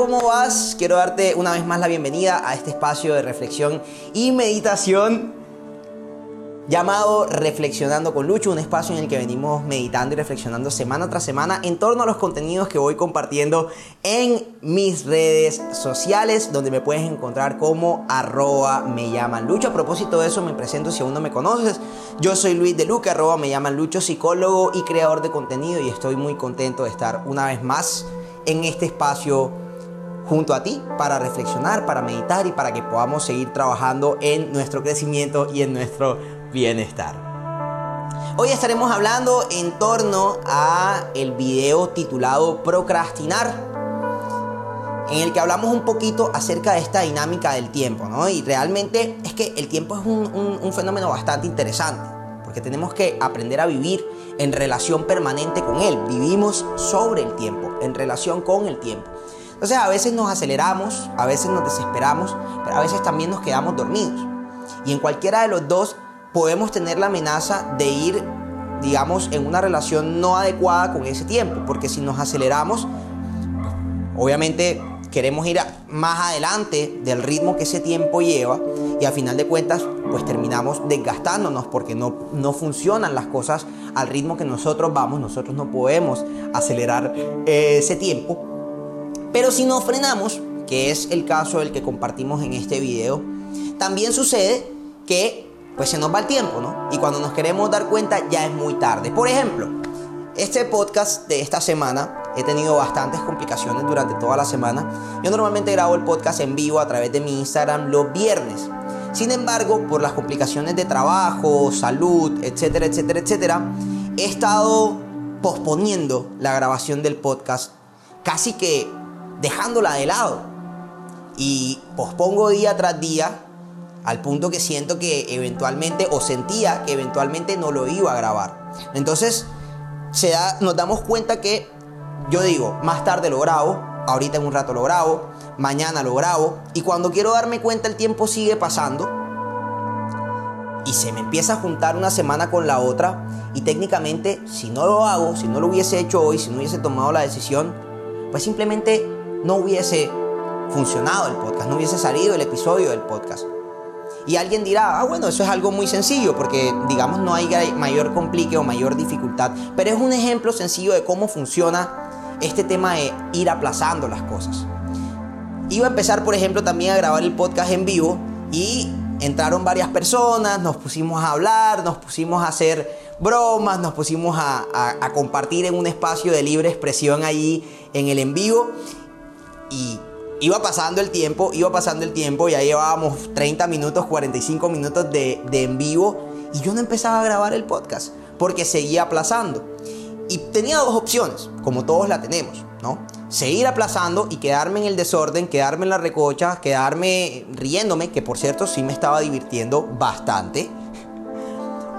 ¿Cómo vas? Quiero darte una vez más la bienvenida a este espacio de reflexión y meditación llamado Reflexionando con Lucho, un espacio en el que venimos meditando y reflexionando semana tras semana en torno a los contenidos que voy compartiendo en mis redes sociales, donde me puedes encontrar como arroba me llaman Lucho. A propósito de eso, me presento si aún no me conoces. Yo soy Luis de Luca, arroba me llaman Lucho, psicólogo y creador de contenido y estoy muy contento de estar una vez más en este espacio junto a ti para reflexionar, para meditar y para que podamos seguir trabajando en nuestro crecimiento y en nuestro bienestar. Hoy estaremos hablando en torno a el video titulado Procrastinar en el que hablamos un poquito acerca de esta dinámica del tiempo, ¿no? Y realmente es que el tiempo es un, un, fenómeno bastante interesante, porque tenemos que aprender a vivir en relación permanente con él. Vivimos sobre el tiempo, en relación con el tiempo. Entonces a veces nos aceleramos, a veces nos desesperamos, pero a veces también nos quedamos dormidos. Y en cualquiera de los dos podemos tener la amenaza de ir, digamos, en una relación no adecuada con ese tiempo, porque si nos aceleramos, obviamente queremos ir más adelante del ritmo que ese tiempo lleva y a final de cuentas pues terminamos desgastándonos porque no, no funcionan las cosas al ritmo que nosotros vamos, nosotros no podemos acelerar ese tiempo. Pero si nos frenamos, que es el caso del que compartimos en este video, también sucede que pues se nos va el tiempo, ¿no? Y cuando nos queremos dar cuenta ya es muy tarde. Por ejemplo, este podcast de esta semana he tenido bastantes complicaciones durante toda la semana. Yo normalmente grabo el podcast en vivo a través de mi Instagram los viernes. Sin embargo, por las complicaciones de trabajo, salud, etcétera, etcétera, etcétera, he estado posponiendo la grabación del podcast, casi que dejándola de lado. Y pospongo día tras día al punto que siento que eventualmente, o sentía que eventualmente no lo iba a grabar. Entonces, se da, nos damos cuenta que yo digo, más tarde lo grabo, ahorita en un rato lo grabo, mañana lo grabo, y cuando quiero darme cuenta el tiempo sigue pasando, y se me empieza a juntar una semana con la otra, y técnicamente, si no lo hago, si no lo hubiese hecho hoy, si no hubiese tomado la decisión, pues simplemente no hubiese funcionado el podcast, no hubiese salido el episodio del podcast. Y alguien dirá, ah, bueno, eso es algo muy sencillo porque, digamos, no hay mayor complique o mayor dificultad. Pero es un ejemplo sencillo de cómo funciona este tema de ir aplazando las cosas. Iba a empezar, por ejemplo, también a grabar el podcast en vivo y entraron varias personas, nos pusimos a hablar, nos pusimos a hacer bromas, nos pusimos a, a compartir en un espacio de libre expresión allí en el en vivo. Y iba pasando el tiempo, iba pasando el tiempo, ya llevábamos 30 minutos, 45 minutos de, en vivo y yo no empezaba a grabar el podcast porque seguía aplazando. Y tenía dos opciones, como todos la tenemos, ¿no? Seguir aplazando y quedarme en el desorden, quedarme en la recocha, quedarme riéndome, que por cierto sí me estaba divirtiendo bastante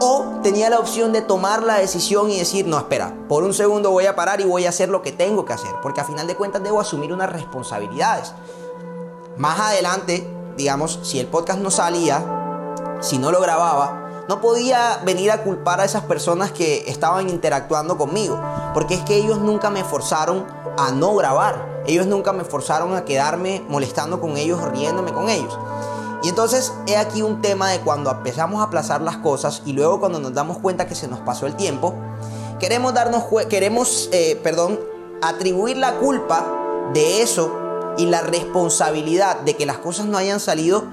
o tenía la opción de tomar la decisión y decir, no, espera, por un segundo voy a parar y voy a hacer lo que tengo que hacer, porque a final de cuentas debo asumir unas responsabilidades. Más adelante, digamos, si el podcast no salía, si no lo grababa, no podía venir a culpar a esas personas que estaban interactuando conmigo, porque es que ellos nunca me forzaron a no grabar, ellos nunca me forzaron a quedarme molestando con ellos, riéndome con ellos. Y entonces he aquí un tema de cuando empezamos a aplazar las cosas y luego cuando nos damos cuenta que se nos pasó el tiempo, queremos darnos queremos, eh, perdón, atribuir la culpa de eso y la responsabilidad de que las cosas no hayan salido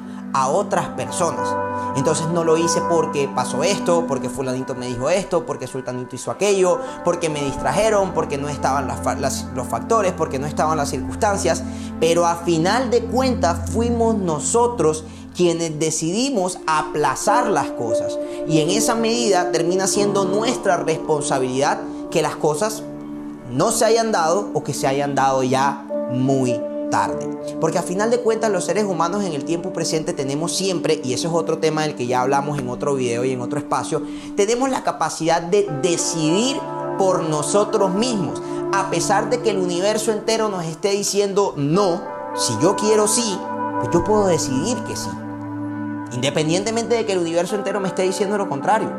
otras personas. Entonces no lo hice porque pasó esto, porque fulanito me dijo esto, porque sultanito hizo aquello, porque me distrajeron, porque no estaban los factores, porque no estaban las circunstancias. Pero a final de cuentas fuimos nosotros quienes decidimos aplazar las cosas. Y en esa medida termina siendo nuestra responsabilidad que las cosas no se hayan dado o que se hayan dado ya muy tarde. Porque a final de cuentas los seres humanos en el tiempo presente tenemos siempre, y eso es otro tema del que ya hablamos en otro video y en otro espacio, tenemos la capacidad de decidir por nosotros mismos. A pesar de que el universo entero nos esté diciendo no, si yo quiero sí, pues yo puedo decidir que sí. Independientemente de que el universo entero me esté diciendo lo contrario.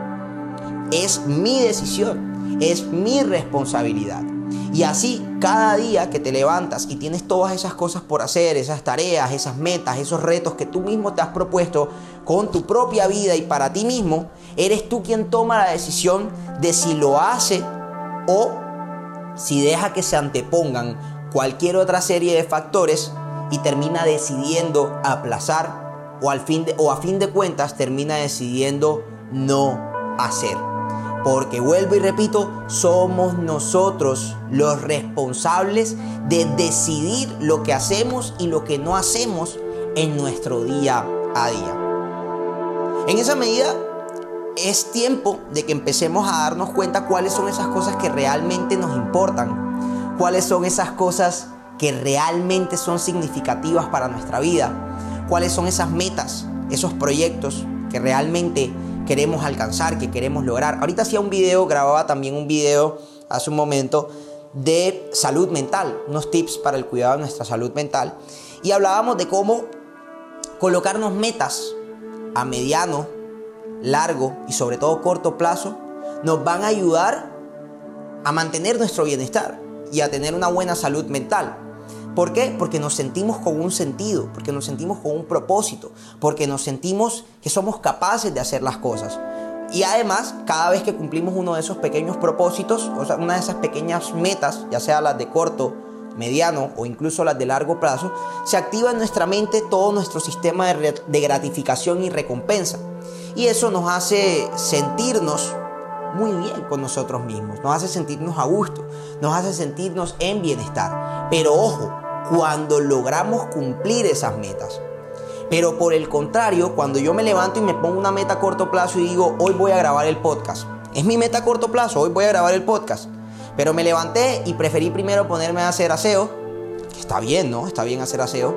Es mi decisión, es mi responsabilidad. Y así, cada día que te levantas y tienes todas esas cosas por hacer, esas tareas, esas metas, esos retos que tú mismo te has propuesto con tu propia vida y para ti mismo, eres tú quien toma la decisión de si lo hace o si deja que se antepongan cualquier otra serie de factores y termina decidiendo aplazar o, al fin o a fin de cuentas termina decidiendo no hacer. Porque vuelvo y repito, somos nosotros los responsables de decidir lo que hacemos y lo que no hacemos en nuestro día a día. En esa medida, es tiempo de que empecemos a darnos cuenta cuáles son esas cosas que realmente nos importan, cuáles son esas cosas que realmente son significativas para nuestra vida, cuáles son esas metas, esos proyectos que realmente queremos alcanzar, que queremos lograr. Ahorita hacía un video, grababa también un video hace un momento de salud mental, unos tips para el cuidado de nuestra salud mental y hablábamos de cómo colocarnos metas a mediano, largo y sobre todo corto plazo nos van a ayudar a mantener nuestro bienestar y a tener una buena salud mental. ¿Por qué? Porque nos sentimos con un sentido, porque nos sentimos con un propósito, porque nos sentimos que somos capaces de hacer las cosas. Y además, cada vez que cumplimos uno de esos pequeños propósitos, o sea, una de esas pequeñas metas, ya sea las de corto, mediano o incluso las de largo plazo, se activa en nuestra mente todo nuestro sistema de gratificación y recompensa. Y eso nos hace sentirnos muy bien con nosotros mismos, nos hace sentirnos a gusto, nos hace sentirnos en bienestar. Pero ojo, cuando logramos cumplir esas metas. Pero por el contrario, cuando yo me levanto y me pongo una meta a corto plazo y digo, hoy voy a grabar el podcast. Es mi meta a corto plazo, hoy voy a grabar el podcast. Pero me levanté y preferí primero ponerme a hacer aseo, está bien, ¿no? Está bien hacer aseo.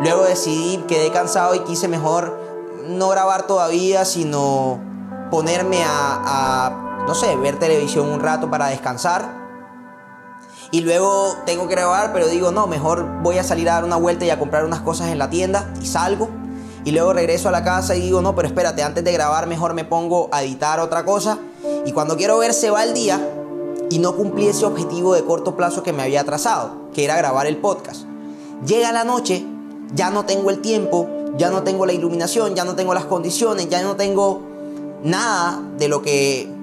Luego decidí, quedé cansado y quise mejor no grabar todavía, sino ponerme a, a no sé, ver televisión un rato para descansar. Y luego tengo que grabar, pero digo, no, mejor voy a salir a dar una vuelta y a comprar unas cosas en la tienda y salgo. Y luego regreso a la casa y digo, no, pero espérate, antes de grabar mejor me pongo a editar otra cosa. Y cuando quiero ver se va el día y no cumplí ese objetivo de corto plazo que me había trazado, que era grabar el podcast. Llega la noche, ya no tengo el tiempo, ya no tengo la iluminación, ya no tengo las condiciones, ya no tengo nada de lo que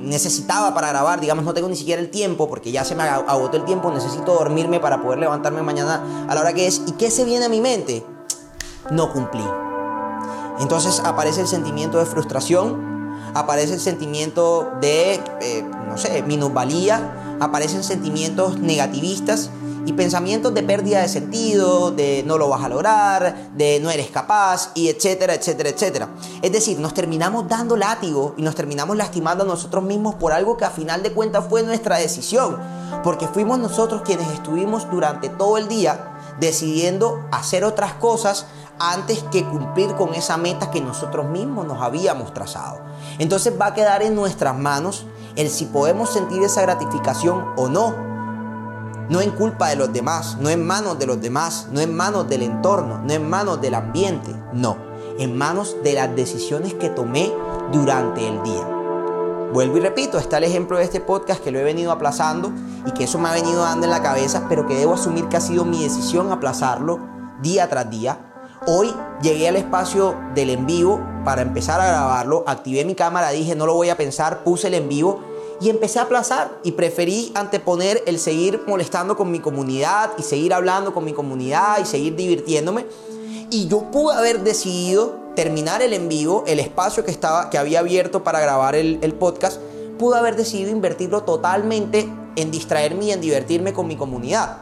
necesitaba para grabar, digamos, no tengo ni siquiera el tiempo porque ya se me agotó el tiempo, necesito dormirme para poder levantarme mañana a la hora que es. ¿Y qué se viene a mi mente? No cumplí. Entonces aparece el sentimiento de frustración, aparece el sentimiento de, eh, no sé, minusvalía, aparecen sentimientos negativistas y pensamientos de pérdida de sentido, de no lo vas a lograr, de no eres capaz, y etcétera, etcétera, etcétera. Es decir, nos terminamos dando látigo y nos terminamos lastimando a nosotros mismos por algo que a final de cuentas fue nuestra decisión, porque fuimos nosotros quienes estuvimos durante todo el día decidiendo hacer otras cosas antes que cumplir con esa meta que nosotros mismos nos habíamos trazado. Entonces va a quedar en nuestras manos el si podemos sentir esa gratificación o no no en culpa de los demás, no en manos de los demás, no en manos del entorno, no en manos del ambiente, no, en manos de las decisiones que tomé durante el día. Vuelvo y repito, está el ejemplo de este podcast que lo he venido aplazando y que eso me ha venido dando en la cabeza, pero que debo asumir que ha sido mi decisión aplazarlo día tras día. Hoy llegué al espacio del en vivo para empezar a grabarlo, activé mi cámara, dije no lo voy a pensar, puse el en vivo y empecé a aplazar y preferí anteponer el seguir molestando con mi comunidad y seguir hablando con mi comunidad y seguir divirtiéndome. Y yo pude haber decidido terminar el en vivo, el espacio que, estaba, que había abierto para grabar el, el podcast, pude haber decidido invertirlo totalmente en distraerme y en divertirme con mi comunidad.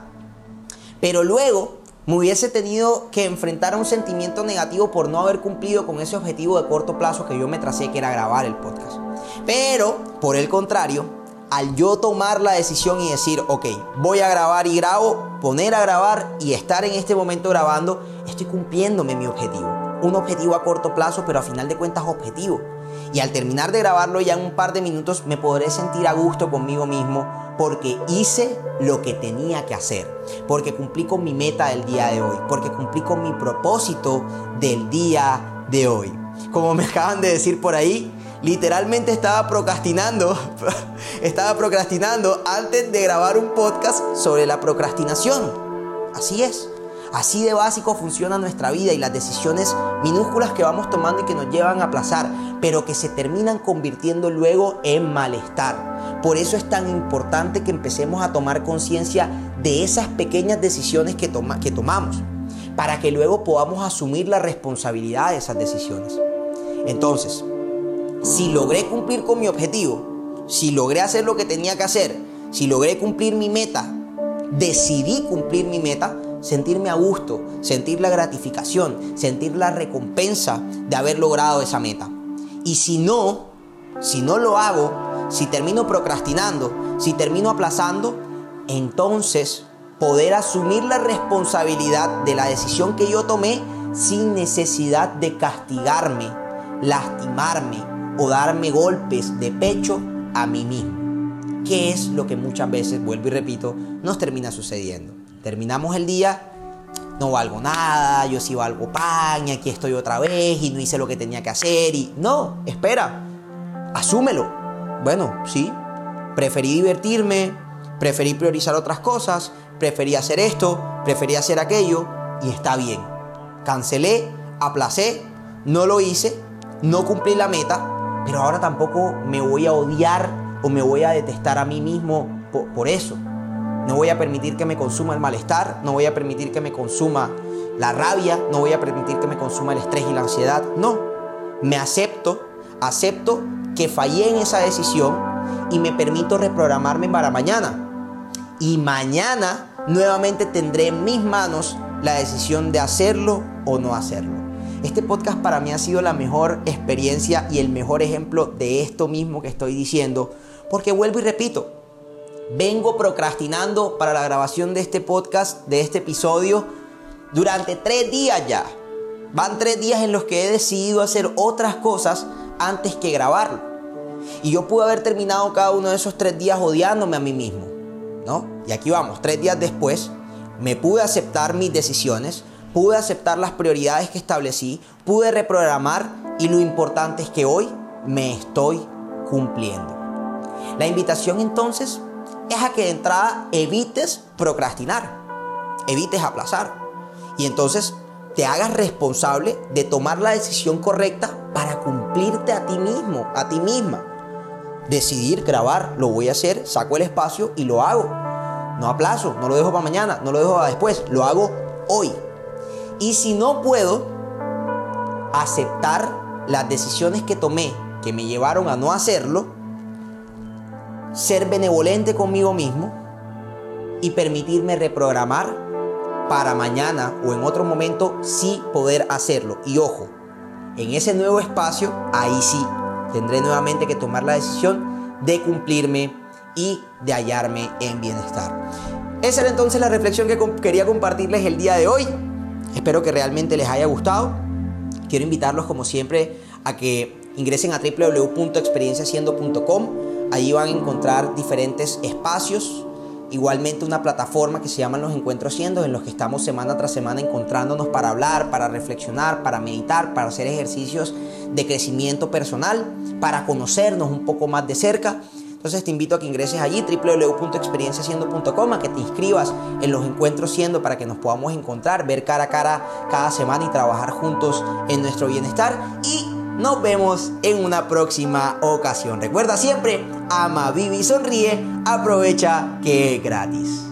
Pero luego me hubiese tenido que enfrentar a un sentimiento negativo por no haber cumplido con ese objetivo de corto plazo que yo me tracé, que era grabar el podcast. Pero, por el contrario, al yo tomar la decisión y decir, ok, voy a grabar y grabo, poner a grabar y estar en este momento grabando, estoy cumpliéndome mi objetivo. Un objetivo a corto plazo, pero a final de cuentas objetivo. Y al terminar de grabarlo ya en un par de minutos me podré sentir a gusto conmigo mismo porque hice lo que tenía que hacer, porque cumplí con mi meta del día de hoy, porque cumplí con mi propósito del día de hoy. Como me acaban de decir por ahí, Literalmente estaba procrastinando, estaba procrastinando antes de grabar un podcast sobre la procrastinación. Así es. Así de básico funciona nuestra vida y las decisiones minúsculas que vamos tomando y que nos llevan a aplazar, pero que se terminan convirtiendo luego en malestar. Por eso es tan importante que empecemos a tomar conciencia de esas pequeñas decisiones que, que tomamos, para que luego podamos asumir la responsabilidad de esas decisiones. Entonces, si logré cumplir con mi objetivo, si logré hacer lo que tenía que hacer, si logré cumplir mi meta, decidí cumplir mi meta, sentirme a gusto, sentir la gratificación, sentir la recompensa de haber logrado esa meta. Y si no, si no lo hago, si termino procrastinando, si termino aplazando, entonces poder asumir la responsabilidad de la decisión que yo tomé sin necesidad de castigarme, lastimarme o darme golpes de pecho a mí mismo. ¿Qué es lo que muchas veces, vuelvo y repito, nos termina sucediendo? Terminamos el día, no valgo nada, yo sí valgo pan y aquí estoy otra vez y no hice lo que tenía que hacer y no, espera, asúmelo. Bueno, sí, preferí divertirme, preferí priorizar otras cosas, preferí hacer esto, preferí hacer aquello y está bien. Cancelé, aplacé, no lo hice, no cumplí la meta, pero ahora tampoco me voy a odiar o me voy a detestar a mí mismo por, por eso. No voy a permitir que me consuma el malestar, no voy a permitir que me consuma la rabia, no voy a permitir que me consuma el estrés y la ansiedad. No, me acepto, acepto que fallé en esa decisión y me permito reprogramarme para mañana. Y mañana nuevamente tendré en mis manos la decisión de hacerlo o no hacerlo. Este podcast para mí ha sido la mejor experiencia y el mejor ejemplo de esto mismo que estoy diciendo, porque vuelvo y repito, Vengo procrastinando para la grabación de este podcast, de este episodio, durante tres días ya. Van tres días en los que he decidido hacer otras cosas antes que grabarlo. Y yo pude haber terminado cada uno de esos tres días odiándome a mí mismo. ¿No? Y aquí vamos, tres días después, me pude aceptar mis decisiones, pude aceptar las prioridades que establecí, pude reprogramar y lo importante es que hoy me estoy cumpliendo. La invitación entonces es a que de entrada evites procrastinar, evites aplazar. Y entonces te hagas responsable de tomar la decisión correcta para cumplirte a ti mismo, a ti misma. Decidir grabar, lo voy a hacer, saco el espacio y lo hago. No aplazo, no lo dejo para mañana, no lo dejo para después, lo hago hoy. Y si no puedo aceptar las decisiones que tomé que me llevaron a no hacerlo, ser benevolente conmigo mismo y permitirme reprogramar para mañana o en otro momento sí poder hacerlo. Y ojo, en ese nuevo espacio, ahí sí, tendré nuevamente que tomar la decisión de cumplirme y de hallarme en bienestar. Esa era entonces la reflexión que quería compartirles el día de hoy. Espero que realmente les haya gustado. Quiero invitarlos como siempre a que ingresen a www.experienciaciendo.com Ahí van a encontrar diferentes espacios, igualmente una plataforma que se llama Los Encuentros Siendo, en los que estamos semana tras semana encontrándonos para hablar, para reflexionar, para meditar, para hacer ejercicios de crecimiento personal, para conocernos un poco más de cerca. Entonces te invito a que ingreses allí, www.experienciaciendo.com, a que te inscribas en los encuentros siendo para que nos podamos encontrar, ver cara a cara cada semana y trabajar juntos en nuestro bienestar. Y nos vemos en una próxima ocasión. Recuerda siempre, ama, vive y sonríe. Aprovecha que es gratis.